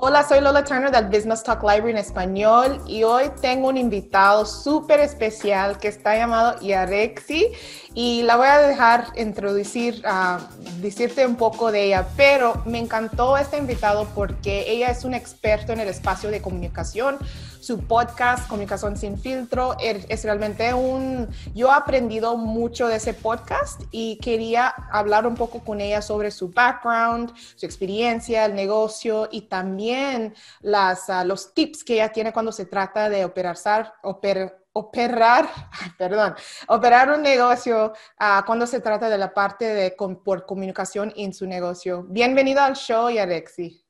Hola, soy Lola Turner del Business Talk Library en español y hoy tengo un invitado súper especial que está llamado Yarexi y la voy a dejar introducir, uh, decirte un poco de ella, pero me encantó este invitado porque ella es un experto en el espacio de comunicación. Su podcast, Comunicación sin filtro, er, es realmente un... Yo he aprendido mucho de ese podcast y quería hablar un poco con ella sobre su background, su experiencia, el negocio y también las, uh, los tips que ella tiene cuando se trata de operar, oper, operar, perdón, operar un negocio uh, cuando se trata de la parte de por comunicación en su negocio. Bienvenido al show, Yarexi.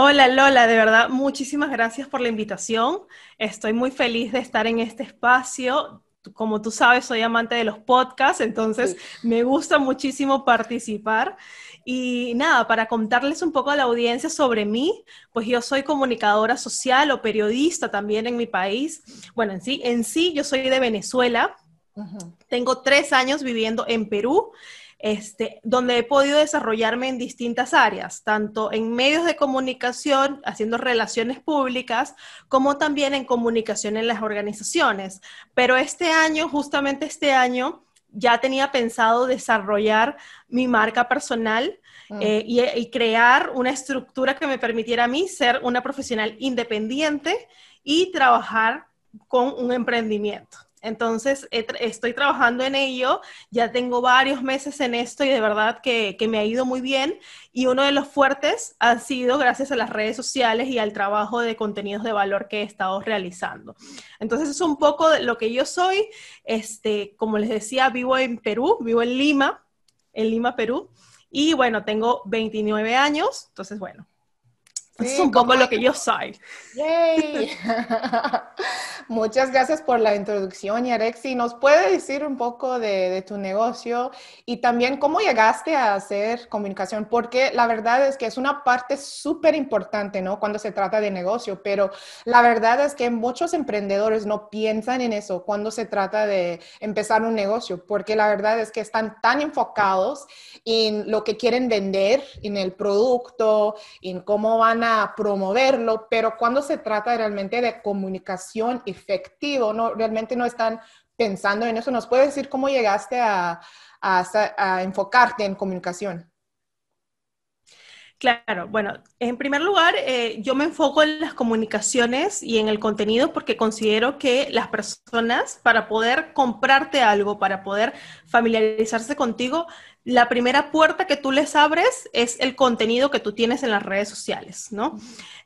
Hola Lola, de verdad, muchísimas gracias por la invitación. Estoy muy feliz de estar en este espacio. Como tú sabes, soy amante de los podcasts, entonces sí. me gusta muchísimo participar. Y nada, para contarles un poco a la audiencia sobre mí, pues yo soy comunicadora social o periodista también en mi país. Bueno, en sí, en sí yo soy de Venezuela. Uh -huh. Tengo tres años viviendo en Perú. Este, donde he podido desarrollarme en distintas áreas, tanto en medios de comunicación, haciendo relaciones públicas, como también en comunicación en las organizaciones. Pero este año, justamente este año, ya tenía pensado desarrollar mi marca personal mm. eh, y, y, crear una estructura que me permitiera a mí ser una profesional independiente y trabajar con un emprendimiento. Entonces, estoy trabajando en ello, ya tengo varios meses en esto y de verdad que, me ha ido muy bien. Y uno de los fuertes ha sido gracias a las redes sociales y al trabajo de contenidos de valor que he estado realizando. Entonces, es un poco de lo que yo soy. Este, como les decía, vivo en Perú, vivo en Lima, en Lima, Perú. Y bueno, tengo 29 años, entonces bueno, Sí, poco lo que yo soy. Yay. Muchas gracias por la introducción, Yarexi. ¿Nos puede decir un poco de, de, tu negocio y también cómo llegaste a hacer comunicación? Porque la verdad es que es una parte súper importante, ¿no? Cuando se trata de negocio, pero la verdad es que muchos emprendedores no piensan en eso cuando se trata de empezar un negocio, porque la verdad es que están tan enfocados en lo que quieren vender, en el producto, en cómo van a promoverlo, pero cuando se trata realmente de comunicación efectivo, no, realmente no están pensando en eso. ¿Nos puedes decir cómo llegaste a enfocarte en comunicación? Claro, bueno, en primer lugar, eh, yo me enfoco en las comunicaciones y en el contenido porque considero que las personas, para poder comprarte algo, para poder familiarizarse contigo, la primera puerta que tú les abres es el contenido que tú tienes en las redes sociales, ¿no?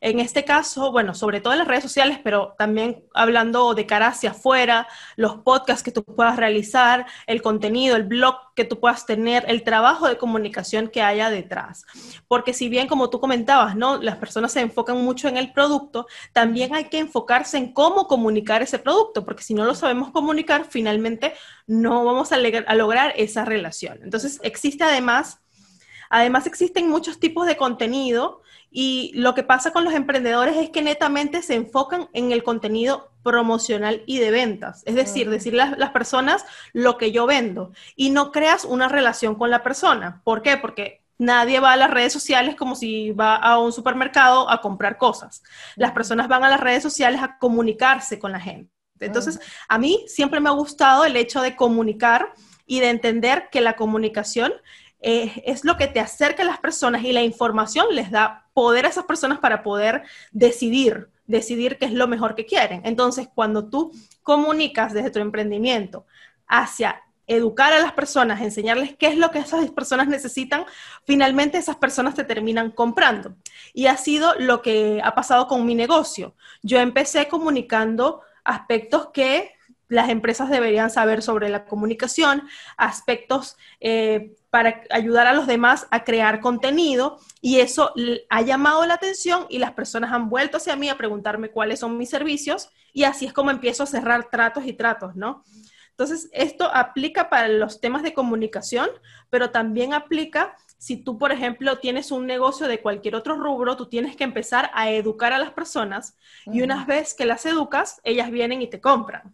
En este caso, bueno, sobre todo en las redes sociales, pero también hablando de cara hacia afuera, los podcasts que tú puedas realizar, el contenido, el blog que tú puedas tener, el trabajo de comunicación que haya detrás. Porque si bien, como tú comentabas, ¿no? Las personas se enfocan mucho en el producto, también hay que enfocarse en cómo comunicar ese producto, porque si no lo sabemos comunicar, finalmente no vamos a, a lograr esa relación. Entonces, existe además, además existen muchos tipos de contenido y lo que pasa con los emprendedores es que netamente se enfocan en el contenido promocional y de ventas. Es decir, decirle a las personas lo que yo vendo y no creas una relación con la persona. ¿Por qué? Porque nadie va a las redes sociales como si va a un supermercado a comprar cosas. Las personas van a las redes sociales a comunicarse con la gente. Entonces, a mí siempre me ha gustado el hecho de comunicar y de entender que la comunicación eh, es lo que te acerca a las personas y la información les da poder a esas personas para poder decidir, decidir qué es lo mejor que quieren. Entonces, cuando tú comunicas desde tu emprendimiento hacia educar a las personas, enseñarles qué es lo que esas personas necesitan, finalmente esas personas te terminan comprando. Y ha sido lo que ha pasado con mi negocio. Yo empecé comunicando aspectos que las empresas deberían saber sobre la comunicación, aspectos eh, para ayudar a los demás a crear contenido y eso ha llamado la atención y las personas han vuelto hacia mí a preguntarme cuáles son mis servicios y así es como empiezo a cerrar tratos y tratos, ¿no? Entonces, esto aplica para los temas de comunicación, pero también aplica si tú, por ejemplo, tienes un negocio de cualquier otro rubro, tú tienes que empezar a educar a las personas y una vez que las educas, ellas vienen y te compran.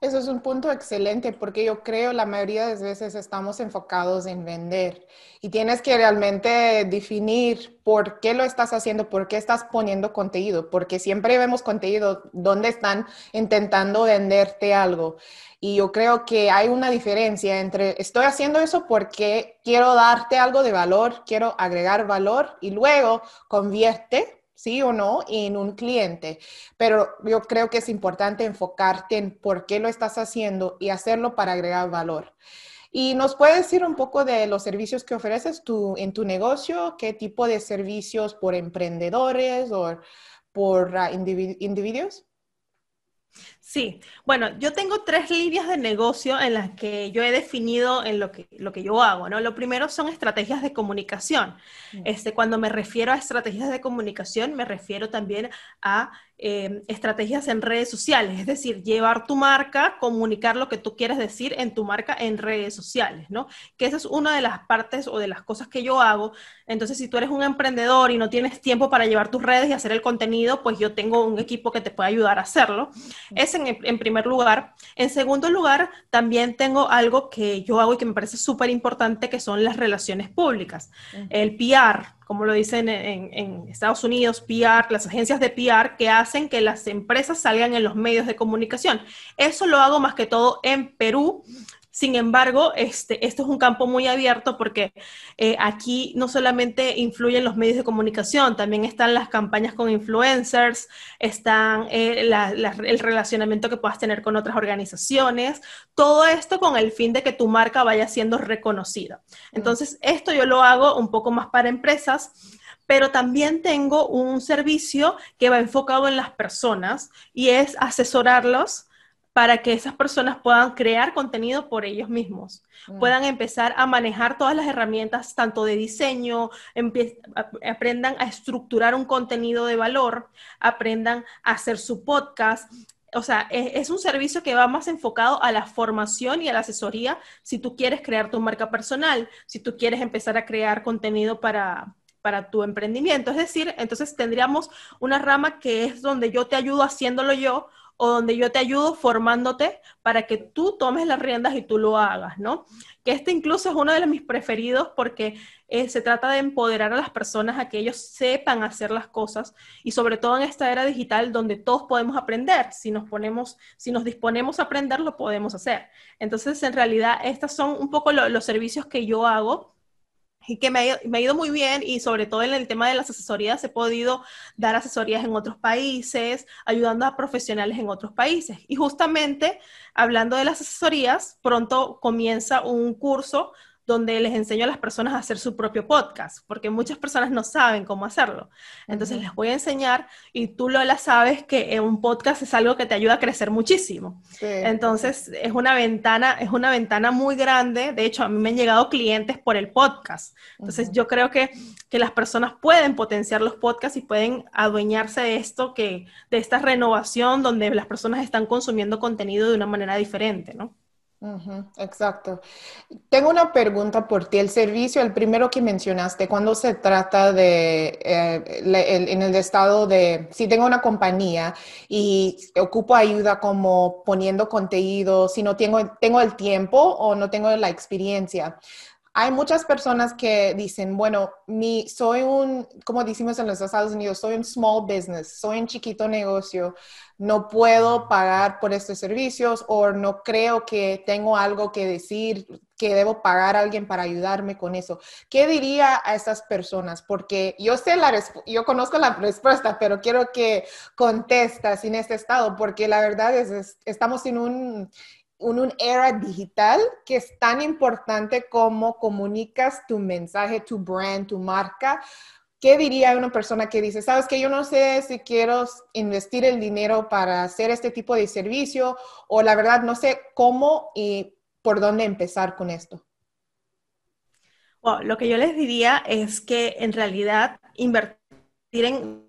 Eso es un punto excelente porque yo creo la mayoría de las veces estamos enfocados en vender y tienes que realmente definir por qué lo estás haciendo, por qué estás poniendo contenido, porque siempre vemos contenido donde están intentando venderte algo. Y yo creo que hay una diferencia entre estoy haciendo eso porque quiero darte algo de valor, quiero agregar valor y luego convierte sí o no, en un cliente. Pero yo creo que es importante enfocarte en por qué lo estás haciendo y hacerlo para agregar valor. ¿Y nos puedes decir un poco de los servicios que ofreces tú en tu negocio? ¿Qué tipo de servicios por emprendedores o por ah, individuos? Sí, bueno, yo tengo tres líneas de negocio en las que yo he definido en lo que, lo que yo hago, ¿no? Lo primero son estrategias de comunicación. Mm. Este, cuando me refiero a estrategias de comunicación, me refiero también a Em, estrategias en redes sociales, es decir, llevar tu marca, comunicar lo que tú quieres decir en tu marca en redes sociales, ¿no? Que esa es una de las partes o de las cosas que yo hago. Entonces, si tú eres un emprendedor y no tienes tiempo para llevar tus redes y hacer el contenido, pues yo tengo un equipo que te puede ayudar a hacerlo. Es en, en primer lugar. En segundo lugar, también tengo algo que yo hago y que me parece súper importante, que son las relaciones públicas. El PR, como lo dicen en, Estados Unidos, PR, las agencias de PR que hacen que las empresas salgan en los medios de comunicación. Eso lo hago más que todo en Perú sin embargo, este, esto es un campo muy abierto porque eh, aquí no solamente influyen los medios de comunicación, también están las campañas con influencers, están eh, el relacionamiento que puedas tener con otras organizaciones, todo esto con el fin de que tu marca vaya siendo reconocida. Entonces, esto yo lo hago un poco más para empresas pero también tengo un servicio que va enfocado en las personas y es asesorarlos para que esas personas puedan crear contenido por ellos mismos, mm. puedan empezar a manejar todas las herramientas, tanto de diseño, aprendan a estructurar un contenido de valor, aprendan a hacer su podcast. O sea, es, es, un servicio que va más enfocado a la formación y a la asesoría si tú quieres crear tu marca personal, si tú quieres empezar a crear contenido para, para tu emprendimiento. Es decir, entonces tendríamos una rama que es donde yo te ayudo haciéndolo yo o donde yo te ayudo formándote para que tú tomes las riendas y tú lo hagas, ¿no? Que este incluso es uno de mis preferidos porque eh, se trata de empoderar a las personas a que ellos sepan hacer las cosas y sobre todo en esta era digital donde todos podemos aprender. Si nos ponemos, si nos disponemos a aprender, lo podemos hacer. Entonces, en realidad, estos son un poco los servicios que yo hago y que me ha, ido, muy bien y sobre todo en el tema de las asesorías he podido dar asesorías en otros países, ayudando a profesionales en otros países. Y justamente hablando de las asesorías, pronto comienza un curso donde les enseño a las personas a hacer su propio podcast, porque muchas personas no saben cómo hacerlo. Entonces les voy a enseñar y tú, Lola, sabes que un podcast es algo que te ayuda a crecer muchísimo. Entonces es una ventana, es una ventana muy grande. De hecho, a mí me han llegado clientes por el podcast. Entonces yo creo que, que las personas pueden potenciar los podcasts y pueden adueñarse de esto, que, de esta renovación donde las personas están consumiendo contenido de una manera diferente, ¿no? Exacto. Tengo una pregunta por ti. El servicio, el primero que mencionaste, cuando se trata de, eh, en el estado de, si tengo una compañía y ocupo ayuda como poniendo contenido, si no tengo, tengo el tiempo o no tengo la experiencia, hay muchas personas que dicen, bueno, mi, soy un, como decimos en los Estados Unidos, soy un small business, soy un chiquito negocio, no puedo pagar por estos servicios o no creo que tengo algo que decir, que debo pagar a alguien para ayudarme con eso. ¿Qué diría a esas personas? Porque yo sé la yo conozco la respuesta, pero quiero que contestas en este estado, porque la verdad es estamos en un una era digital que es tan importante como comunicas tu mensaje, tu brand, tu marca. ¿Qué diría una persona que dice, sabes que yo no sé si quiero investir el dinero para hacer este tipo de servicio o la verdad no sé cómo y por dónde empezar con esto? lo que yo les diría es que en realidad invertir en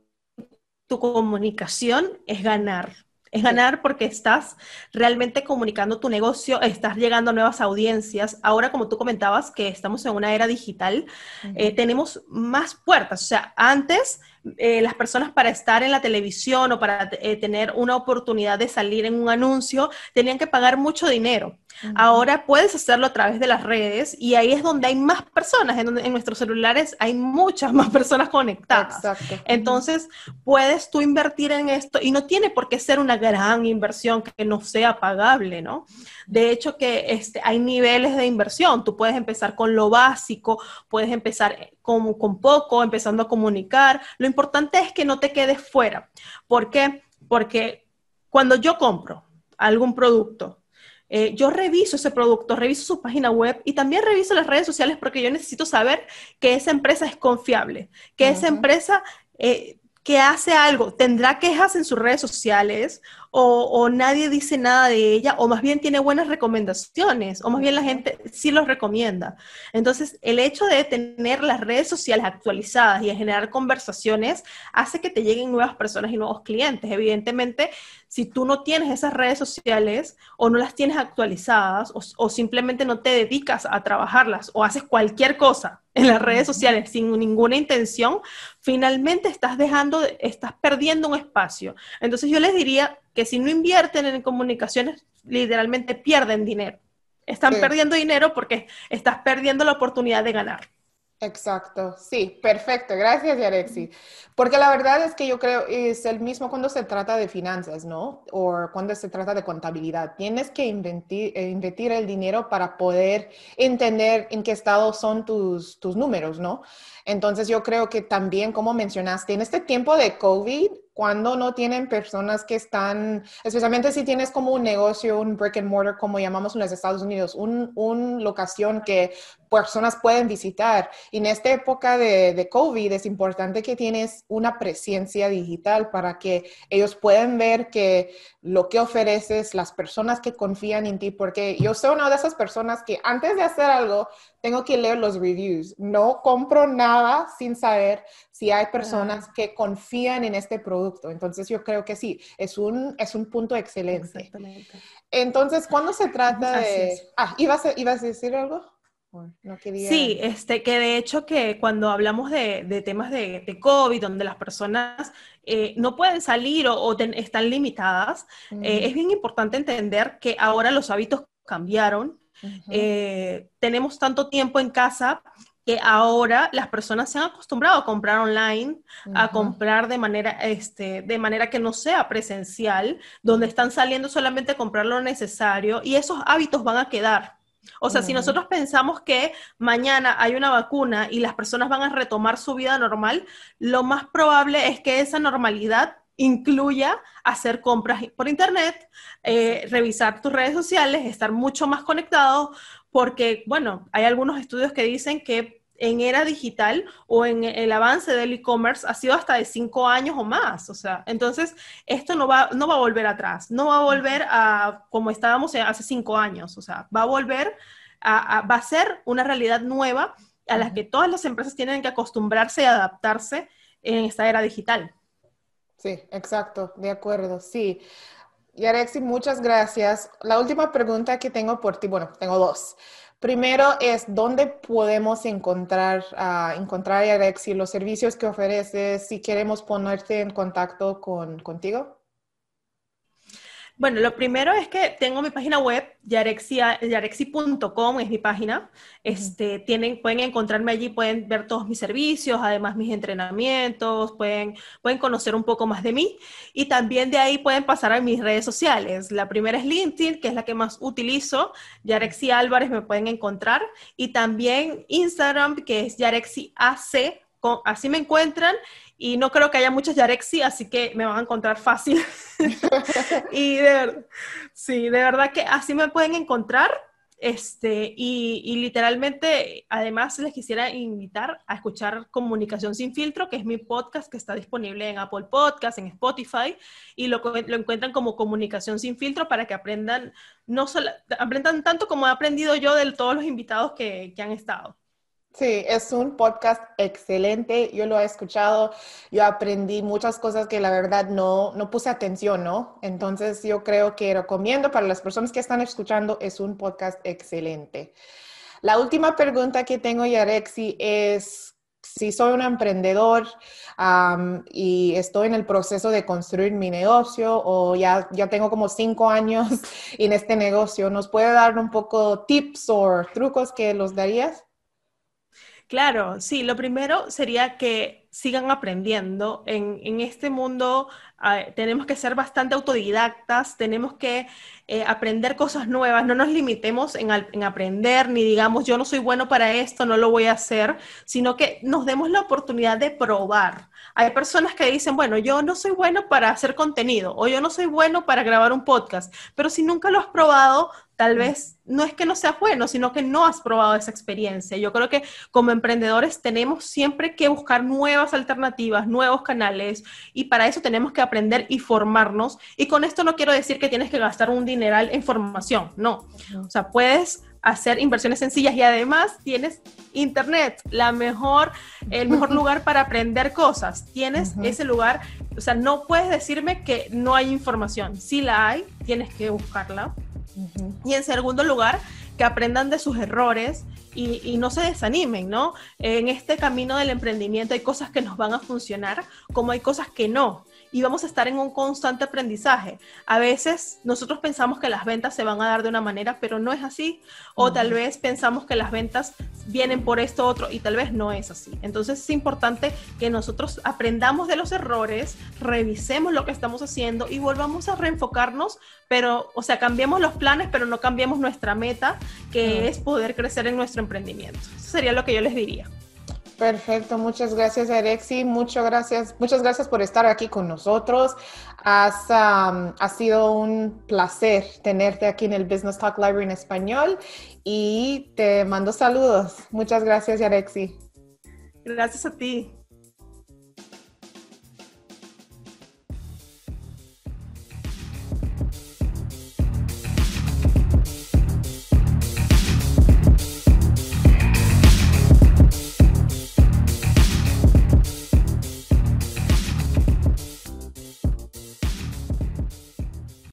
tu comunicación es ganar. Es ganar porque estás realmente comunicando tu negocio, estás llegando a nuevas audiencias. Ahora, como tú comentabas, que estamos en una era digital, eh, tenemos más puertas. O sea, antes eh, las personas para estar en la televisión o para eh, tener una oportunidad de salir en un anuncio tenían que pagar mucho dinero. Ahora puedes hacerlo a través de las redes y ahí es donde hay más personas, en, en nuestros celulares hay muchas más personas conectadas. Exacto. Entonces, puedes tú invertir en esto y no tiene por qué ser una gran inversión que no sea pagable, ¿no? De hecho, que este, hay niveles de inversión. Tú puedes empezar con lo básico, puedes empezar con, con poco, empezando a comunicar. Lo importante es que no te quedes fuera. ¿Por qué? Porque cuando yo compro algún producto, eh, yo reviso ese producto, reviso su página web y también reviso las redes sociales porque yo necesito saber que esa empresa es confiable, que esa empresa eh, que hace algo tendrá quejas en sus redes sociales o, nadie dice nada de ella, o más bien tiene buenas recomendaciones, o más bien la gente sí los recomienda. Entonces, el hecho de tener las redes sociales actualizadas y de generar conversaciones hace que te lleguen nuevas personas y nuevos clientes. Evidentemente, si tú no tienes esas redes sociales o no las tienes actualizadas o, simplemente no te dedicas a trabajarlas o haces cualquier cosa en las redes sociales sin ninguna intención, finalmente estás dejando, estás perdiendo un espacio. Entonces yo les diría, que si no invierten en comunicaciones, literalmente pierden dinero. Están perdiendo dinero porque estás perdiendo la oportunidad de ganar. Exacto, sí, perfecto, gracias Yarexi. Porque la verdad es que yo creo es el mismo cuando se trata de finanzas, ¿no? O cuando se trata de contabilidad. Tienes que invertir, eh, invertir el dinero para poder entender en qué estado son tus, tus números, ¿no? Entonces yo creo que también, como mencionaste, en este tiempo de COVID, cuando no tienen personas que están, especialmente si tienes como un negocio, un brick and mortar, como llamamos en los Estados Unidos, una un locación que personas pueden visitar. Y en esta época de, de, COVID es importante que tienes una presencia digital para que ellos puedan ver que lo que ofreces, las personas que confían en ti, porque yo soy una de esas personas que antes de hacer algo, tengo que leer los reviews. No compro nada sin saber si hay personas que confían en este producto. Entonces yo creo que sí, es un, es un punto excelente. Exactamente. Entonces, cuando se trata de... Ah, ¿ibas a, ¿ibas a decir algo? No quería... Sí, este, que de hecho que cuando hablamos de, de temas de, de, COVID, donde las personas eh, no pueden salir o, están limitadas, eh, es bien importante entender que ahora los hábitos cambiaron. Eh, tenemos tanto tiempo en casa que ahora las personas se han acostumbrado a comprar online, a comprar de manera, este, de manera que no sea presencial, donde están saliendo solamente a comprar lo necesario y esos hábitos van a quedar. O sea, si nosotros pensamos que mañana hay una vacuna y las personas van a retomar su vida normal, lo más probable es que esa normalidad incluya hacer compras por internet, eh, revisar tus redes sociales, estar mucho más conectado, porque, bueno, hay algunos estudios que dicen que en era digital o en el avance del e-commerce ha sido hasta de cinco años o más. O sea, entonces esto no va, no va a volver atrás, no va a volver a como estábamos hace cinco años. O sea, va a volver a, va a ser una realidad nueva a la que todas las empresas tienen que acostumbrarse y adaptarse en esta era digital. Sí, exacto, de acuerdo, sí. Y Arexi, muchas gracias. La última pregunta que tengo por ti, bueno, tengo dos. Primero es, ¿dónde podemos encontrar, uh, encontrar Yarexi, los servicios que ofreces, si queremos ponerte en contacto con, contigo? Bueno, lo primero es que tengo mi página web, yarexi.com es mi página. Este, tienen, pueden encontrarme allí, pueden ver todos mis servicios, además mis entrenamientos, pueden, pueden conocer un poco más de mí y también de ahí pueden pasar a mis redes sociales. La primera es LinkedIn, que es la que más utilizo. Yarexi Álvarez me pueden encontrar y también Instagram, que es Yarexi AC, así me encuentran y no creo que haya muchas Yarexi, así que me van a encontrar fácil. y de, sí, de verdad que así me pueden encontrar. Este, y, literalmente, además, les quisiera invitar a escuchar Comunicación sin filtro, que es mi podcast que está disponible en Apple Podcast, en Spotify, y lo, lo encuentran como Comunicación sin filtro para que aprendan, no solo, aprendan tanto como he aprendido yo de todos los invitados que, que han estado. Sí, es un podcast excelente. Yo lo he escuchado, yo aprendí muchas cosas que la verdad no, no puse atención, ¿no? Entonces yo creo que recomiendo para las personas que están escuchando, es un podcast excelente. La última pregunta que tengo, Yarexi, es si soy un emprendedor y estoy en el proceso de construir mi negocio o ya, ya tengo como cinco años en este negocio, ¿nos puede dar un poco tips o trucos que los darías? Claro, sí, lo primero sería que sigan aprendiendo. En, en este mundo ah, tenemos que ser bastante autodidactas, tenemos que eh, aprender cosas nuevas, no nos limitemos en, en, aprender, ni digamos yo no soy bueno para esto, no lo voy a hacer, sino que nos demos la oportunidad de probar. Hay personas que dicen, bueno, yo no soy bueno para hacer contenido o yo no soy bueno para grabar un podcast, pero si nunca lo has probado, tal vez no es que no sea bueno, sino que no has probado esa experiencia. Yo creo que como emprendedores tenemos siempre que buscar nuevas alternativas, nuevos canales, y para eso tenemos que aprender y formarnos. Y con esto no quiero decir que tienes que gastar un dineral en formación, no. O sea, puedes hacer inversiones sencillas y además tienes internet, la mejor, el mejor lugar para aprender cosas. Tienes ese lugar, o sea, no puedes decirme que no hay información. Si la hay, tienes que buscarla y en segundo lugar, que aprendan de sus errores y, no se desanimen, ¿no? En este camino del emprendimiento hay cosas que nos van a funcionar, como hay cosas que no y vamos a estar en un constante aprendizaje. A veces nosotros pensamos que las ventas se van a dar de una manera, pero no es así. O tal vez pensamos que las ventas vienen por esto otro y tal vez no es así. Entonces es importante que nosotros aprendamos de los errores, revisemos lo que estamos haciendo y volvamos a reenfocarnos, pero, o sea, cambiemos los planes, pero no cambiemos nuestra meta, que es poder crecer en nuestro emprendimiento. Eso sería lo que yo les diría. Perfecto, muchas gracias Alexi, muchas gracias, muchas gracias por estar aquí con nosotros. Ha sido un placer tenerte aquí en el Business Talk Library en español y te mando saludos. Muchas gracias Alexi. Gracias a ti.